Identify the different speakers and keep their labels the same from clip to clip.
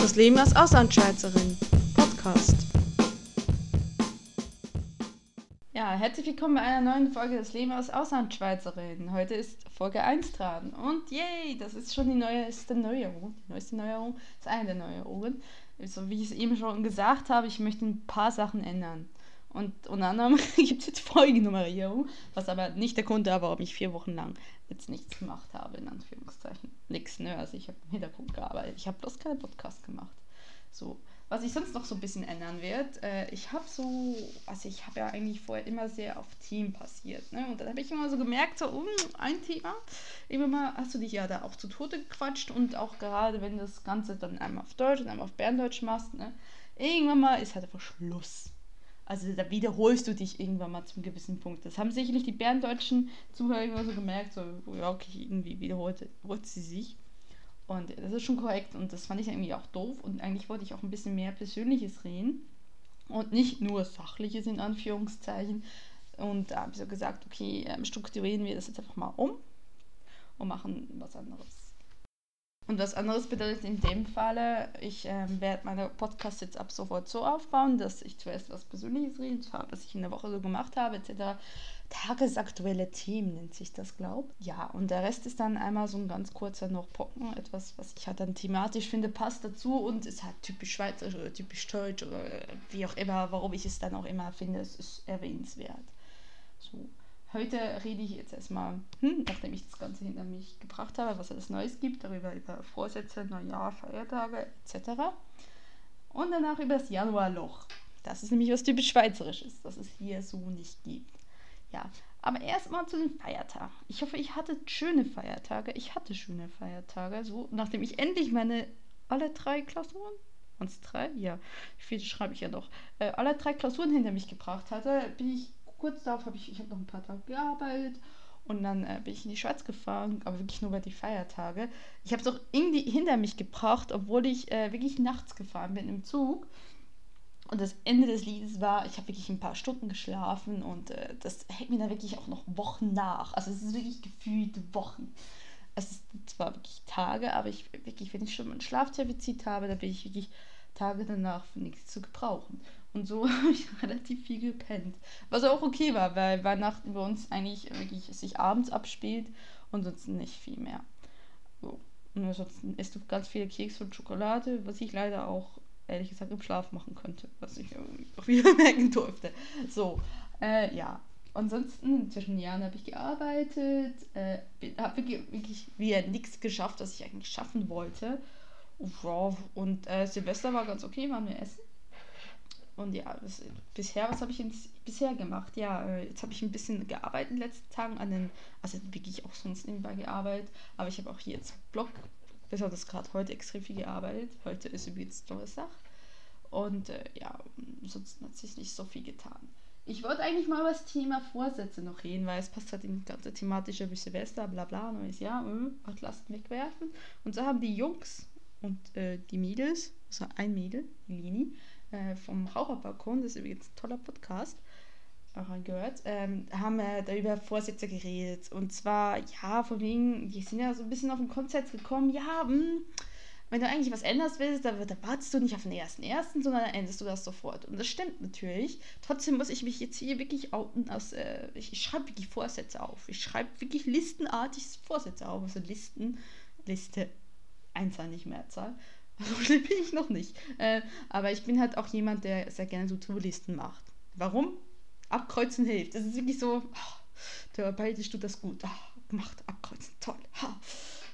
Speaker 1: Das Leben als Auslandschweizerin. Podcast.
Speaker 2: Ja, herzlich willkommen bei einer neuen Folge des Leben als Auslandschweizerin. Heute ist Folge 1 dran. Und yay, das ist schon die neueste Neuerung. Die neueste Neuerung ist eine der Neuerungen. So wie ich es eben schon gesagt habe, ich möchte ein paar Sachen ändern. Und unter anderem gibt es jetzt Folgennummerierung, was aber nicht der Grund war, warum ich vier Wochen lang jetzt nichts gemacht habe, in Anführungszeichen. Nix, ne? Also ich habe im Hintergrund gearbeitet. Ich habe bloß keinen Podcast gemacht. So. Was ich sonst noch so ein bisschen ändern wird, äh, ich habe so, also ich habe ja eigentlich vorher immer sehr auf Team passiert, ne? Und dann habe ich immer so gemerkt, so, um, ein Thema, immer mal hast du dich ja da auch zu Tode gequatscht und auch gerade wenn das Ganze dann einmal auf Deutsch und einmal auf Berndeutsch machst, ne? Irgendwann mal ist halt einfach Schluss. Also da wiederholst du dich irgendwann mal zum gewissen Punkt. Das haben sicherlich die berndeutschen Zuhörer immer so gemerkt, so, ja, okay, irgendwie wiederholt, wiederholt sie sich. Und das ist schon korrekt und das fand ich irgendwie auch doof und eigentlich wollte ich auch ein bisschen mehr Persönliches reden und nicht nur Sachliches in Anführungszeichen. Und da habe ich so gesagt, okay, ähm, strukturieren wir das jetzt einfach mal um und machen was anderes. Und was anderes bedeutet in dem Falle, ich ähm, werde meine Podcasts jetzt ab sofort so aufbauen, dass ich zuerst was Persönliches rede, was ich in der Woche so gemacht habe, etc. Tagesaktuelle Themen nennt sich das, glaube Ja, und der Rest ist dann einmal so ein ganz kurzer noch Pocken, etwas, was ich halt dann thematisch finde, passt dazu und ist halt typisch schweizerisch oder typisch deutsch oder wie auch immer, warum ich es dann auch immer finde, es ist erwähnenswert. So. Heute rede ich jetzt erstmal, hm, nachdem ich das Ganze hinter mich gebracht habe, was es Neues gibt, darüber über Vorsätze, Neujahr, Feiertage etc. Und danach über das Januarloch. Das ist nämlich was typisch Schweizerisches, das es hier so nicht gibt. Ja, aber erstmal zu den Feiertagen. Ich hoffe, ich hatte schöne Feiertage. Ich hatte schöne Feiertage. So, nachdem ich endlich meine alle drei Klausuren, es drei? Ja, viele schreibe ich ja noch, äh, alle drei Klausuren hinter mich gebracht hatte, bin ich kurz darauf habe ich, ich habe noch ein paar Tage gearbeitet und dann äh, bin ich in die Schweiz gefahren, aber wirklich nur bei die Feiertage. Ich habe es auch irgendwie hinter mich gebracht, obwohl ich äh, wirklich nachts gefahren bin im Zug. Und das Ende des Liedes war, ich habe wirklich ein paar Stunden geschlafen und äh, das hält mir dann wirklich auch noch Wochen nach. Also es ist wirklich gefühlte Wochen. Es ist zwar wirklich Tage, aber ich wirklich, wenn ich schon ein Schlafdefizit habe, dann bin ich wirklich Tage danach für nichts zu gebrauchen. Und so habe ich relativ viel gepennt. Was auch okay war, weil Weihnachten bei uns eigentlich wirklich sich abends abspielt und sonst nicht viel mehr. So. Und ansonsten isst du ganz viele Kekse und Schokolade, was ich leider auch ehrlich gesagt im Schlaf machen könnte, was ich auch wieder merken durfte. So, äh, ja. Ansonsten zwischen den Jahren habe ich gearbeitet, äh, habe wirklich, wieder nichts geschafft, was ich eigentlich schaffen wollte. Und äh, Silvester war ganz okay, waren wir essen. Und ja, was, bisher, was habe ich ins, bisher gemacht? Ja, äh, jetzt habe ich ein bisschen gearbeitet in den letzten Tagen an den, also wirklich auch sonst nebenbei gearbeitet, aber ich habe auch hier jetzt Blog, besonders gerade heute extrem viel gearbeitet. Heute ist übrigens Donnerstag. Und äh, ja, sonst hat sich nicht so viel getan. Ich wollte eigentlich mal über das Thema Vorsätze noch reden, weil es passt halt in die ganze thematische wie Silvester, bla bla, neues Jahr, äh, Lasten wegwerfen. Und so haben die Jungs und äh, die Mädels, also ein Mädel, Lini, äh, vom Raucherbalkon, das ist übrigens ein toller Podcast, auch angehört, ähm, haben äh, da über Vorsätze geredet. Und zwar, ja, von wegen, die sind ja so ein bisschen auf den Konzept gekommen, ja, mh, hm, wenn du eigentlich was änderst willst, dann, dann wartest du nicht auf den ersten ersten, sondern dann änderst du das sofort. Und das stimmt natürlich. Trotzdem muss ich mich jetzt hier wirklich outen aus, äh, ich, ich schreibe wirklich Vorsätze auf. Ich schreibe wirklich listenartig Vorsätze auf. Also Listen, Liste, Einzahl, nicht Mehrzahl. So schlimm bin ich noch nicht. Äh, aber ich bin halt auch jemand, der sehr gerne so To-Listen macht. Warum? Abkreuzen hilft. Das ist wirklich so, oh, therapeutisch tut das gut. Oh, gemacht, abkreuzen, toll. Ha,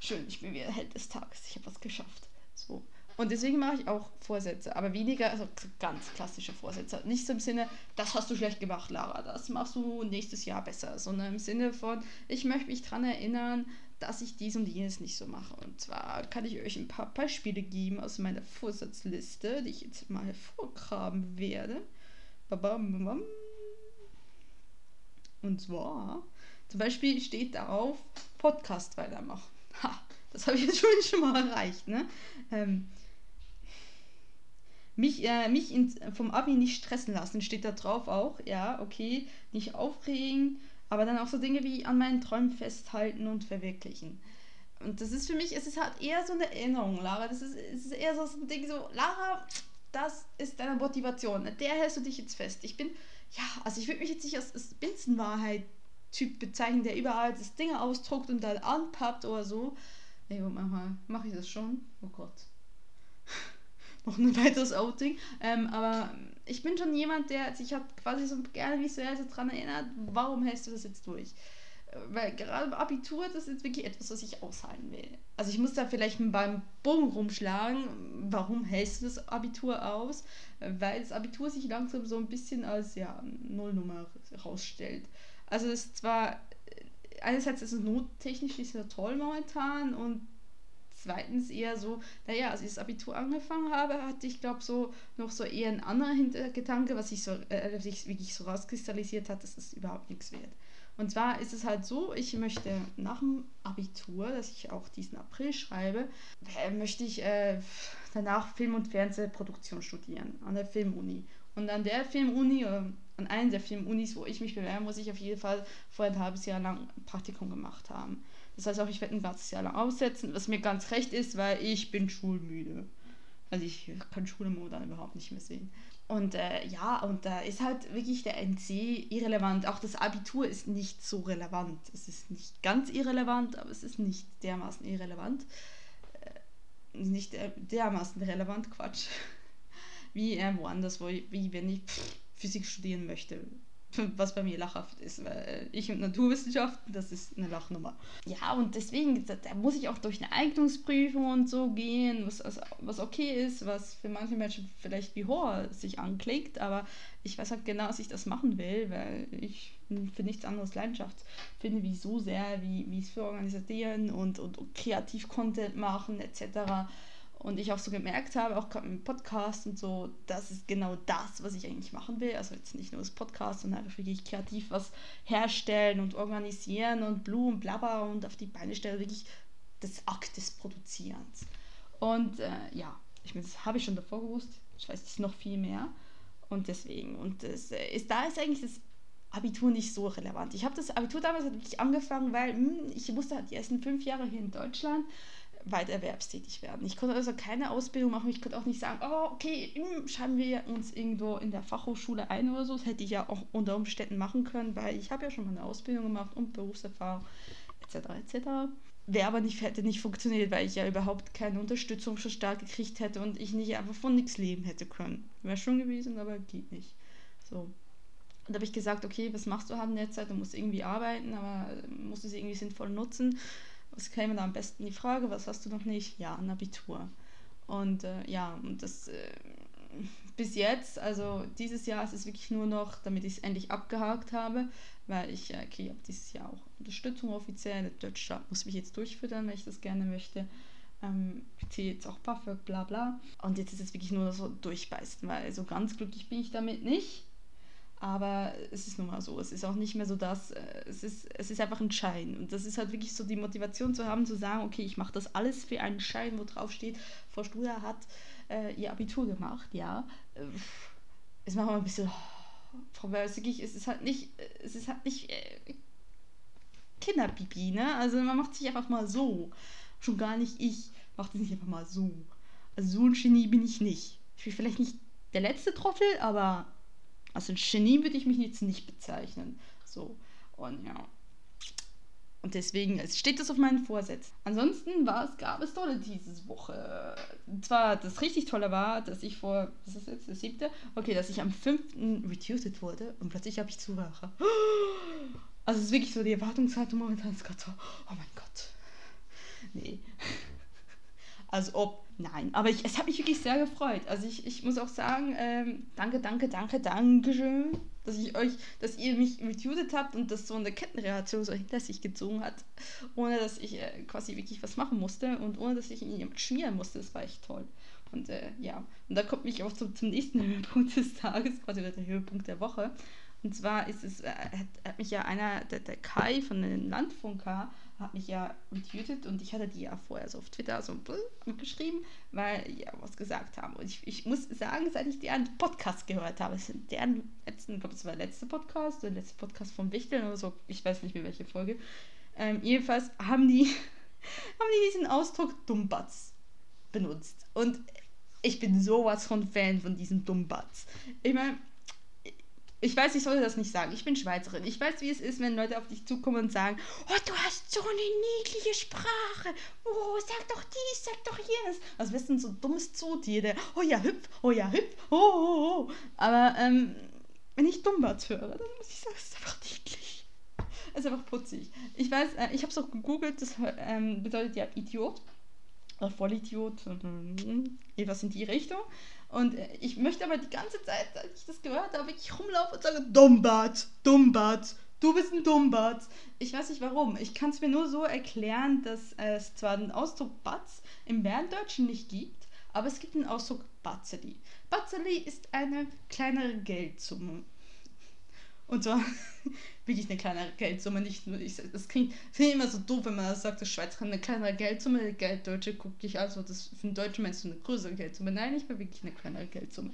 Speaker 2: schön, ich bin wieder Held des Tages. Ich habe was geschafft. So. Und deswegen mache ich auch Vorsätze, aber weniger, also ganz klassische Vorsätze. Nicht so im Sinne, das hast du schlecht gemacht, Lara, das machst du nächstes Jahr besser, sondern im Sinne von, ich möchte mich daran erinnern, dass ich dies und jenes nicht so mache. Und zwar kann ich euch ein paar Beispiele geben aus meiner Vorsatzliste, die ich jetzt mal hervorgraben werde. Und zwar, zum Beispiel steht darauf, Podcast weitermachen. Ha, das habe ich jetzt schon, schon mal erreicht, ne? Ähm, mich, äh, mich in, vom Abi nicht stressen lassen, steht da drauf auch. Ja, okay, nicht aufregen, aber dann auch so Dinge wie an meinen Träumen festhalten und verwirklichen. Und das ist für mich, es ist halt eher so eine Erinnerung, Lara. Das ist, es ist eher so ein Ding, so, Lara, das ist deine Motivation. Der hältst du dich jetzt fest. Ich bin, ja, also ich würde mich jetzt nicht als, als Binsenwahrheit-Typ bezeichnen, der überall das Ding ausdruckt und dann anpappt oder so. Nee, manchmal mache ich das schon. Oh Gott. Noch ein weiteres Outing. Ähm, aber ich bin schon jemand, der sich hat quasi so gerne visuell so dran erinnert, warum hältst du das jetzt durch? weil gerade im Abitur, das ist wirklich etwas, was ich aushalten will. Also ich muss da vielleicht beim Bogen rumschlagen, warum hältst du das Abitur aus? Weil das Abitur sich langsam so ein bisschen als ja, Nullnummer herausstellt. Also es ist zwar, einerseits ist es nottechnisch nicht so toll momentan und zweitens eher so, naja, als ich das Abitur angefangen habe, hatte ich glaube so noch so eher ein anderer Hintergedanke, was sich so, äh, wirklich so rauskristallisiert hat, dass es überhaupt nichts wert. Und zwar ist es halt so, ich möchte nach dem Abitur, das ich auch diesen April schreibe, äh, möchte ich äh, danach Film- und Fernsehproduktion studieren an der Filmuni. Und an der Filmuni, oder an einer der Filmunis, wo ich mich bewerbe, muss ich auf jeden Fall vor ein halbes Jahr lang ein Praktikum gemacht haben. Das heißt auch, ich werde ein ganzes Jahr lang aussetzen, was mir ganz recht ist, weil ich bin schulmüde. Also ich kann Schule momentan überhaupt nicht mehr sehen. Und äh, ja, und da ist halt wirklich der NC irrelevant. Auch das Abitur ist nicht so relevant. Es ist nicht ganz irrelevant, aber es ist nicht dermaßen irrelevant. Äh, nicht der, dermaßen relevant, Quatsch. Wie äh, woanders, wo wie wenn ich pff, Physik studieren möchte was bei mir lachhaft ist, weil ich und Naturwissenschaften, das ist eine Lachnummer. Ja, und deswegen, da, muss ich auch durch eine Eignungsprüfung und so gehen, was, was okay ist, was für manche Menschen vielleicht wie Horror sich anklickt, aber ich weiß halt genau, dass ich das machen will, weil ich für nichts anderes Leidenschaft finde, wie so sehr, wie, wie es für Organisationen und, und, und Kreativ-Content machen etc., und ich auch so gemerkt habe, auch gerade im Podcast und so, das ist genau das, was ich eigentlich machen will. Also jetzt nicht nur das Podcast, sondern einfach wirklich kreativ was herstellen und organisieren und Blumen, blabber und auf die Beine stellen. Wirklich das Akt des Produzierens. Und äh, ja, ich meine, das habe ich schon davor gewusst. Ich weiß jetzt noch viel mehr. Und deswegen, und das äh, ist, da ist eigentlich das Abitur nicht so relevant. Ich habe das Abitur damals halt wirklich angefangen, weil mh, hm, ich musste halt die ersten fünf Jahre hier in Deutschland weit erwerbstätig werden. Ich konnte also keine Ausbildung machen. Ich konnte auch nicht sagen, oh, okay, schreiben wir uns irgendwo in der Fachhochschule ein oder so. Das hätte ich ja auch unter Umständen machen können, weil ich habe ja schon mal eine Ausbildung gemacht und Berufserfahrung etc. etc. Wäre aber nicht, hätte nicht funktioniert, weil ich ja überhaupt keine Unterstützung schon stark gekriegt hätte und ich nicht einfach von nichts leben hätte können. Wäre schon gewesen, aber geht nicht. So. Und da habe ich gesagt, okay, was machst du halt in der Zeit? Du musst irgendwie arbeiten, aber musst du sie irgendwie sinnvoll nutzen was käme da am besten die Frage, was hast du noch nicht? Ja, ein Abitur. Und äh, ja, und das äh, bis jetzt, also dieses Jahr ist es wirklich nur noch, damit ich es endlich abgehakt habe, weil ich äh, kriege dieses Jahr auch Unterstützung offiziell. Der deutsche Staat muss mich jetzt durchfüttern, wenn ich das gerne möchte. Ähm, ich ziehe jetzt auch BAföG, bla bla. Und jetzt ist es wirklich nur noch so durchbeißen, weil so ganz glücklich bin ich damit nicht. Aber es ist nun mal so. Es ist auch nicht mehr so das. Äh, es ist, es ist einfach ein Schein. Und das ist halt wirklich so die Motivation zu haben, zu sagen, okay, ich mache das alles für einen Schein, wo drauf steht, Frau Studer hat äh, ihr Abitur gemacht, ja. Äh, es macht mal ein bisschen. Oh, Frau wirklich, es ist halt nicht. Es ist halt nicht. Äh, Kinderpipi, ne? Also man macht sich einfach mal so. Schon gar nicht ich. Macht es nicht einfach mal so. Also so ein Genie bin ich nicht. Ich bin vielleicht nicht der letzte Trottel, aber also ein Genie würde ich mich jetzt nicht bezeichnen. So. Und ja. Und deswegen steht das auf meinen Vorsatz. Ansonsten war es, gab es tolle diese Woche. Und zwar, das richtig Tolle war, dass ich vor, was ist jetzt, der siebte? Okay, dass ich am fünften reduced wurde und plötzlich habe ich Zuhörer. Also es ist wirklich so, die Erwartungshaltung momentan ist gerade so, oh mein Gott. Nee als ob, nein. Aber ich, es hat mich wirklich sehr gefreut. Also ich, ich muss auch sagen, ähm, danke, danke, danke, danke schön, dass ich euch, dass ihr mich retutet habt und das so eine Kettenreaktion so hinter sich gezogen hat, ohne dass ich äh, quasi wirklich was machen musste und ohne dass ich ihn jemand schmieren musste. Das war echt toll. Und äh, ja, und da kommt mich auch zum, zum nächsten Höhepunkt des Tages, quasi der Höhepunkt der Woche. Und zwar ist es, äh, hat, hat mich ja einer, der, der Kai von den Landfunker, hat mich ja entmutet und ich hatte die ja vorher so auf Twitter so geschrieben, weil die ja was gesagt haben. Und ich, ich muss sagen, seit ich deren Podcast gehört habe, es sind deren letzten, ich glaube, das war der letzte Podcast, der letzte Podcast vom Wichteln oder so, ich weiß nicht mehr welche Folge. Ähm, jedenfalls haben die haben die diesen Ausdruck Dummbatz benutzt. Und ich bin sowas von Fan von diesem Dummbatz. Ich meine, ich weiß, ich sollte das nicht sagen. Ich bin Schweizerin. Ich weiß, wie es ist, wenn Leute auf dich zukommen und sagen, oh, du hast so eine niedliche Sprache. Oh, sag doch dies, sag doch jenes. Also bist du so dummes Zootier, der, oh ja, hüpf, oh ja, hüpf, oh, oh, oh. Aber ähm, wenn ich Dummbatz höre, dann muss ich sagen, es ist einfach niedlich. Es ist einfach putzig. Ich weiß, äh, ich habe es auch gegoogelt, das ähm, bedeutet ja Idiot. Vollidiot, äh, etwas in die Richtung. Und ich möchte aber die ganze Zeit, als ich das gehört habe, ich rumlaufe und sage, Dummbart, Dummbart, du bist ein Dummbart. Ich weiß nicht warum. Ich kann es mir nur so erklären, dass es zwar den Ausdruck Batz im Berndeutschen nicht gibt, aber es gibt den Ausdruck Batzeli. Batzeli ist eine kleinere Geldsumme. Und zwar wirklich eine kleinere Geldsumme, nicht nur ich. Das klingt, finde ich immer so doof, wenn man sagt, das Schweizer eine kleinere Geldsumme, der Gelddeutsche guckt dich also, das für einen Deutschen meinst du eine größere Geldsumme. Nein, ich bin wirklich eine kleinere Geldsumme.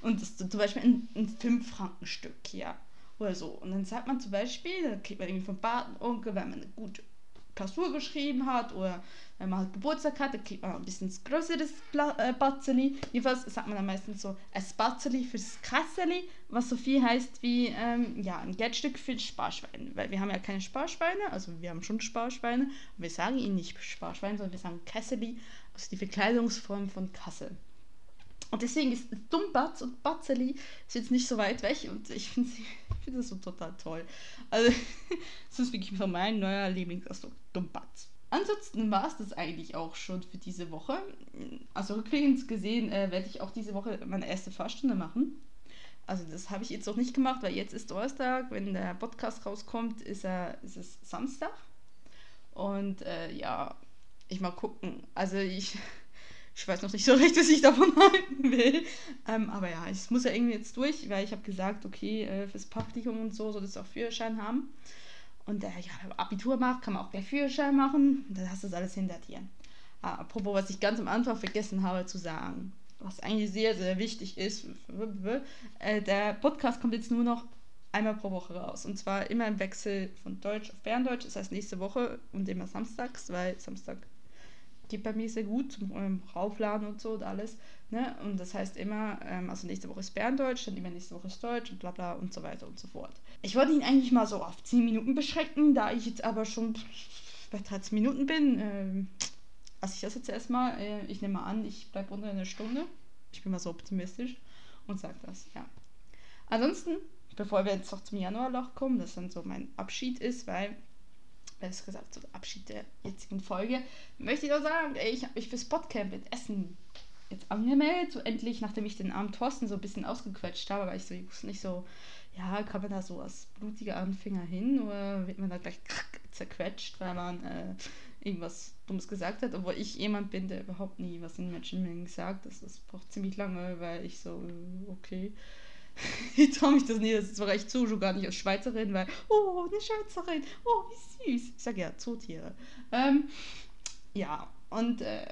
Speaker 2: Und das zum Beispiel ein, ein 5-Franken-Stück, ja. Oder so. Und dann sagt man zum Beispiel, dann kriegt man irgendwie vom Patenonkel, wenn man eine gute Klausur geschrieben hat oder wenn man halt Geburtstag hat, dann kriegt man ein bisschen größeres äh, Batzeli. Jedenfalls sagt man dann meistens so ein Batzeli fürs Kasseli, was so viel heißt wie ähm, ja, ein Geldstück für Sparschweine. Weil wir haben ja keine Sparschweine, also wir haben schon Sparschweine, wir sagen ihnen nicht Sparschweine, sondern wir sagen Kasseli, also die Verkleidungsform von Kassel. Und deswegen ist Dummbatz und Batzeli ist jetzt nicht so weit weg und ich finde find das so total toll. Also, das ist wirklich so mein neuer Lieblingsausdruck, Dummbatz. Ansonsten war es das eigentlich auch schon für diese Woche. Also rückwärts gesehen äh, werde ich auch diese Woche meine erste Fahrstunde machen. Also das habe ich jetzt noch nicht gemacht, weil jetzt ist Donnerstag, wenn der Podcast rauskommt, ist, er, ist es Samstag. Und äh, ja, ich mal gucken. Also ich, ich weiß noch nicht so recht, was ich davon halten will. Ähm, aber ja, ich muss ja irgendwie jetzt durch, weil ich habe gesagt, okay, äh, fürs Praktikum und so soll das auch Führerschein haben. Und äh, ja, Abitur macht, kann man auch gleich Führerschein machen. Und dann hast du das alles hinter dir. Ah, apropos, was ich ganz am Anfang vergessen habe zu sagen, was eigentlich sehr, sehr wichtig ist. Äh, der Podcast kommt jetzt nur noch einmal pro Woche raus. Und zwar immer im Wechsel von Deutsch auf Berndeutsch. Das heißt nächste Woche und immer samstags, weil Samstag geht bei mir sehr gut zum ähm, Raufladen und so und alles. Ne? Und das heißt immer, ähm, also nächste Woche ist Berndeutsch, dann immer nächste Woche ist Deutsch und bla bla und so weiter und so fort. Ich wollte ihn eigentlich mal so auf 10 Minuten beschränken, da ich jetzt aber schon bei 13 Minuten bin. Ähm, also ich das jetzt erstmal. Äh, ich nehme mal an, ich bleibe unter einer Stunde. Ich bin mal so optimistisch und sage das, ja. Ansonsten, bevor wir jetzt noch zum Januarloch kommen, das dann so mein Abschied ist, weil besser gesagt, der Abschied der jetzigen Folge, möchte ich nur sagen, ey, ich habe mich fürs Podcamp in Essen jetzt angemeldet, so endlich, nachdem ich den armen Thorsten so ein bisschen ausgequetscht habe, weil ich so ich wusste nicht so, ja, kann man da so als blutiger Anfänger hin oder wird man da gleich zerquetscht, weil man äh, irgendwas Dummes gesagt hat, obwohl ich jemand bin, der überhaupt nie was in Menschenmengen sagt. Das, das braucht ziemlich lange, weil ich so, äh, okay ich traue mich das nicht, das ist zwar recht zu, schon gar nicht als Schweizerin, weil, oh, eine Schweizerin, oh, wie süß. Ich sage ja, Zootiere. Ähm, ja, und äh,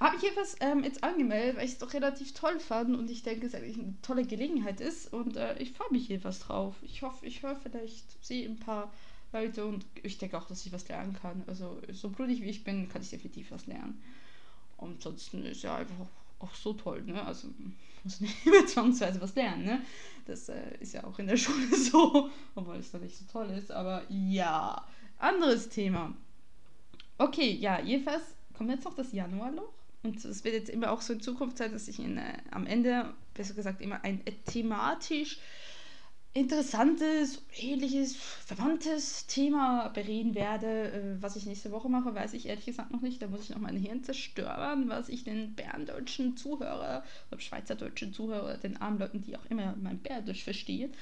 Speaker 2: habe ich etwas ähm, jetzt angemeldet, weil ich es doch relativ toll fand und ich denke, es eigentlich eine tolle Gelegenheit ist und äh, ich freue mich etwas drauf. Ich hoffe, ich höre vielleicht, sehe ein paar Leute und ich denke auch, dass ich was lernen kann. Also, so blutig wie ich bin, kann ich definitiv was lernen. Und ansonsten ist ja einfach auch so toll, ne? Also muss nicht immer zwangsweise was lernen, ne? Das äh, ist ja auch in der Schule so, obwohl es da nicht so toll ist, aber ja. Anderes Thema. Okay, ja, jedenfalls kommt jetzt noch das Januarloch. Und es wird jetzt immer auch so in Zukunft sein, dass ich in, äh, am Ende, besser gesagt, immer ein äh, thematisch interessantes, ähnliches, verwandtes Thema bereden werde. Äh, was ich nächste Woche mache, weiß ich ehrlich gesagt noch nicht. Da muss ich noch mein Hirn zerstören, was ich den berndeutschen Zuhörer oder schweizerdeutschen Zuhörer, den armen Leuten, die auch immer mein Bärdeutsch verstehen,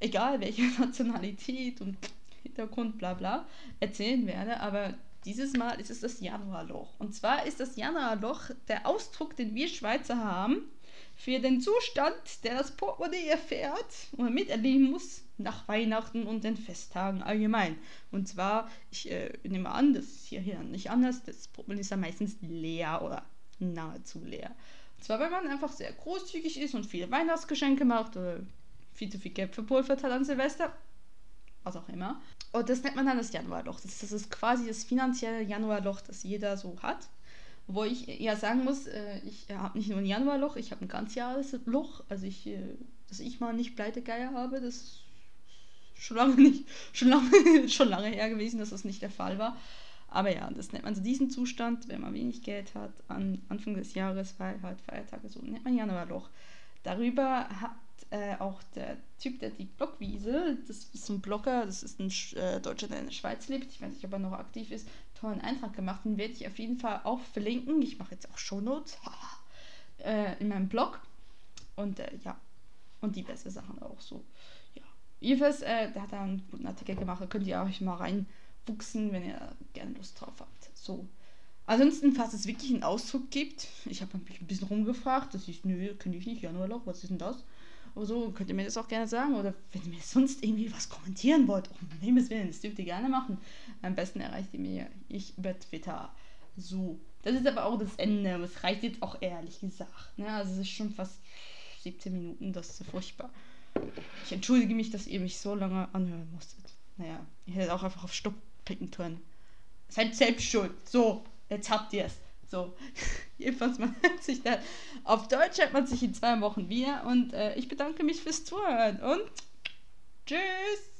Speaker 2: egal welche Nationalität und Hintergrund, bla bla, erzählen werde. Aber dieses Mal ist es das Januarloch. Und zwar ist das Januarloch der Ausdruck, den wir Schweizer haben für den Zustand, der das Portemonnaie erfährt oder miterleben muss nach Weihnachten und den Festtagen allgemein. Und zwar, ich äh, nehme an, das ist hier, hier nicht anders, das Portemonnaie ist ja meistens leer oder nahezu leer. Und zwar, weil man einfach sehr großzügig ist und viele Weihnachtsgeschenke macht oder viel zu viel Geld verpulvert hat an Silvester. was auch immer. Und das nennt man dann das Januarloch. Das, das ist quasi das finanzielle Januarloch, das jeder so hat. Wo ich ja sagen muss, äh, ich habe nicht nur ein Januarloch, ich habe ein Ganzjahresloch. Also ich, äh, dass ich mal nicht Pleitegeier habe, das ist schon lange nicht, schon lange, schon lange her gewesen, dass das nicht der Fall war. Aber ja, das nennt man so diesen Zustand, wenn man wenig Geld hat, an Anfang des Jahres, halt Feiertage so, nennt man Januarloch. Darüber äh, auch der Typ, der die Blockwiese, das ist ein Blogger, das ist ein äh, Deutscher, der in der Schweiz lebt, ich weiß nicht, ob er noch aktiv ist, tollen Eintrag gemacht. Den werde ich auf jeden Fall auch verlinken. Ich mache jetzt auch Shownotes äh, in meinem Blog. Und äh, ja, und diverse Sachen auch so. Ja. Jedenfalls, äh, der hat da einen guten Artikel gemacht, da könnt ihr euch mal reinwuchsen, wenn ihr gerne Lust drauf habt. So. Ansonsten, falls es wirklich einen Ausdruck gibt, ich habe mich ein bisschen rumgefragt, das ist, nö, kenne ich nicht, Januarloch, was ist denn das? Oder so, könnt ihr mir das auch gerne sagen. Oder wenn ihr mir sonst irgendwie was kommentieren wollt, um Himmels Willen, das dürft ihr gerne machen. Am besten erreicht ihr mir ich über Twitter. So. Das ist aber auch das Ende. Es reicht jetzt auch ehrlich gesagt. Ne? Also es ist schon fast 17 Minuten, das ist furchtbar. Ich entschuldige mich, dass ihr mich so lange anhören musstet. Naja, ihr hättet auch einfach auf Stopp picken können. Seid selbst schuld. So, jetzt habt ihr es. So, jedenfalls, man hört sich dann. Auf Deutsch hört man sich in zwei Wochen wieder und äh, ich bedanke mich fürs Zuhören und tschüss!